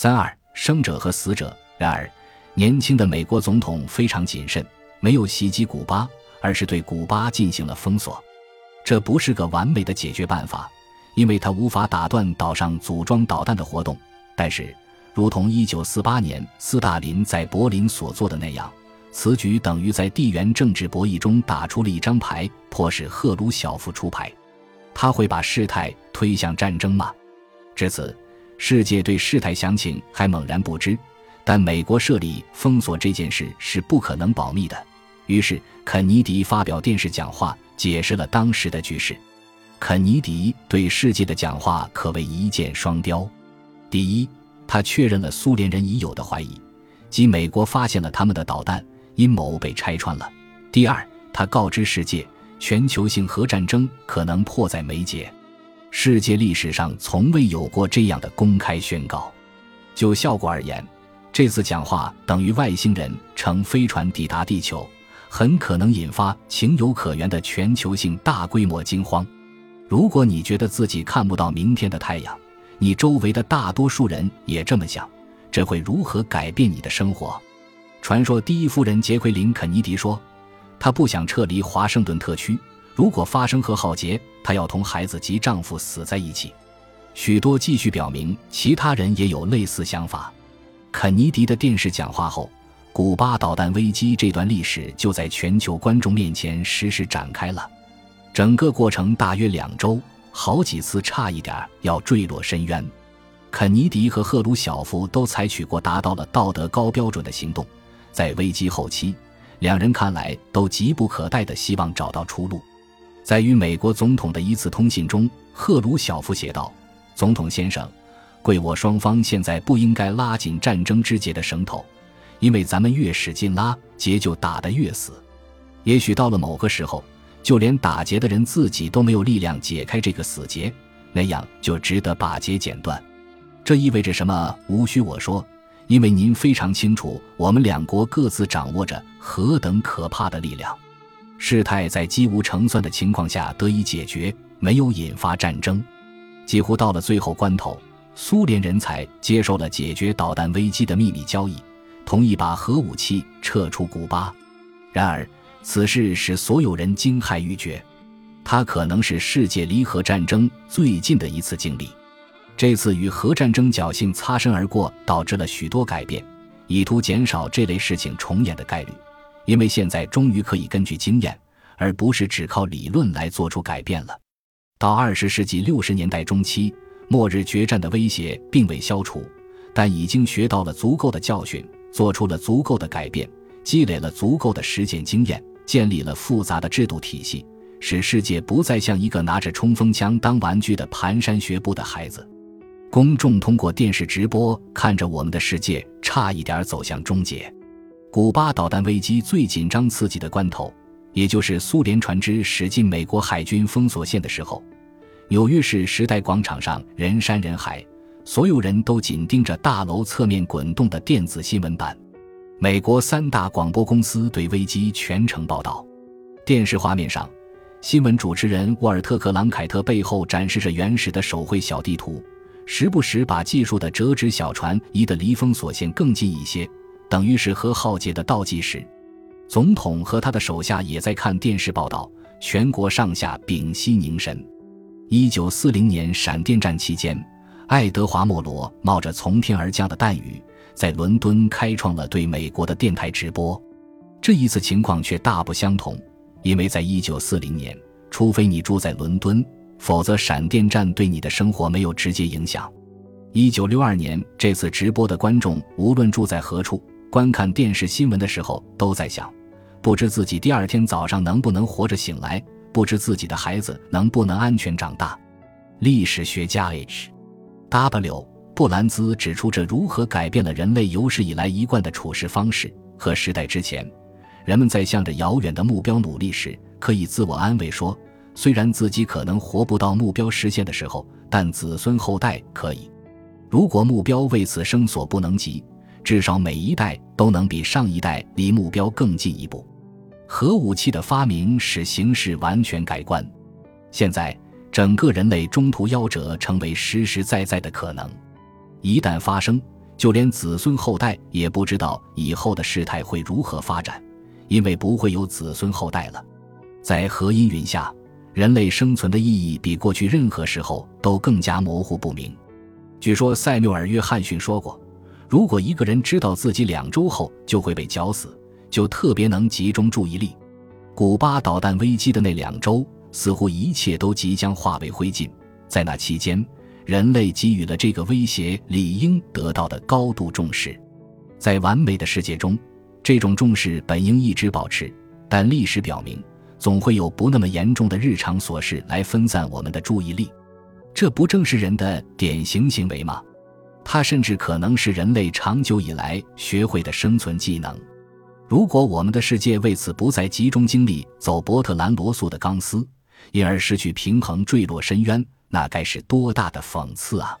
三二生者和死者。然而，年轻的美国总统非常谨慎，没有袭击古巴，而是对古巴进行了封锁。这不是个完美的解决办法，因为他无法打断岛上组装导弹的活动。但是，如同1948年斯大林在柏林所做的那样，此举等于在地缘政治博弈中打出了一张牌，迫使赫鲁晓夫出牌。他会把事态推向战争吗？至此，世界对事态详情还猛然不知。但美国设立封锁这件事是不可能保密的。于是，肯尼迪发表电视讲话，解释了当时的局势。肯尼迪对世界的讲话可谓一箭双雕：第一，他确认了苏联人已有的怀疑，即美国发现了他们的导弹阴谋被拆穿了；第二，他告知世界。全球性核战争可能迫在眉睫，世界历史上从未有过这样的公开宣告。就效果而言，这次讲话等于外星人乘飞船抵达地球，很可能引发情有可原的全球性大规模惊慌。如果你觉得自己看不到明天的太阳，你周围的大多数人也这么想，这会如何改变你的生活？传说第一夫人杰奎琳·肯尼迪说。她不想撤离华盛顿特区。如果发生核浩劫，她要同孩子及丈夫死在一起。许多继续表明，其他人也有类似想法。肯尼迪的电视讲话后，古巴导弹危机这段历史就在全球观众面前实时展开了。整个过程大约两周，好几次差一点要坠落深渊。肯尼迪和赫鲁晓夫都采取过达到了道德高标准的行动，在危机后期。两人看来都急不可待地希望找到出路。在与美国总统的一次通信中，赫鲁晓夫写道：“总统先生，贵我双方现在不应该拉紧战争之结的绳头，因为咱们越使劲拉，结就打得越死。也许到了某个时候，就连打结的人自己都没有力量解开这个死结，那样就值得把结剪断。这意味着什么？无需我说。”因为您非常清楚，我们两国各自掌握着何等可怕的力量，事态在机无成算的情况下得以解决，没有引发战争。几乎到了最后关头，苏联人才接受了解决导弹危机的秘密交易，同意把核武器撤出古巴。然而，此事使所有人惊骇欲绝，它可能是世界离核战争最近的一次经历。这次与核战争侥幸擦身而过，导致了许多改变，以图减少这类事情重演的概率。因为现在终于可以根据经验，而不是只靠理论来做出改变了。到二十世纪六十年代中期，末日决战的威胁并未消除，但已经学到了足够的教训，做出了足够的改变，积累了足够的实践经验，建立了复杂的制度体系，使世界不再像一个拿着冲锋枪当玩具的蹒跚学步的孩子。公众通过电视直播看着我们的世界差一点走向终结。古巴导弹危机最紧张刺激的关头，也就是苏联船只驶进美国海军封锁线的时候，纽约市时代广场上人山人海，所有人都紧盯着大楼侧面滚动的电子新闻版。美国三大广播公司对危机全程报道。电视画面上，新闻主持人沃尔特·克朗凯特背后展示着原始的手绘小地图。时不时把技术的折纸小船移得离封锁线更近一些，等于是核浩劫的倒计时。总统和他的手下也在看电视报道，全国上下屏息凝神。一九四零年闪电战期间，爱德华·莫罗冒着从天而降的弹雨，在伦敦开创了对美国的电台直播。这一次情况却大不相同，因为在一九四零年，除非你住在伦敦。否则，闪电战对你的生活没有直接影响。一九六二年，这次直播的观众无论住在何处，观看电视新闻的时候都在想：不知自己第二天早上能不能活着醒来，不知自己的孩子能不能安全长大。历史学家 H.W. 布兰兹指出，这如何改变了人类有史以来一贯的处事方式。和时代之前，人们在向着遥远的目标努力时，可以自我安慰说。虽然自己可能活不到目标实现的时候，但子孙后代可以。如果目标为此生所不能及，至少每一代都能比上一代离目标更进一步。核武器的发明使形势完全改观。现在，整个人类中途夭折成为实实在在的可能。一旦发生，就连子孙后代也不知道以后的事态会如何发展，因为不会有子孙后代了。在核阴云下，人类生存的意义比过去任何时候都更加模糊不明。据说塞缪尔·约翰逊说过：“如果一个人知道自己两周后就会被绞死，就特别能集中注意力。”古巴导弹危机的那两周，似乎一切都即将化为灰烬。在那期间，人类给予了这个威胁理应得到的高度重视，在完美的世界中，这种重视本应一直保持。但历史表明，总会有不那么严重的日常琐事来分散我们的注意力。这不正是人的典型行为吗？它甚至可能是人类长久以来学会的生存技能。如果我们的世界为此不再集中精力走伯特兰罗素的钢丝，因而失去平衡，坠落深渊。那该是多大的讽刺啊！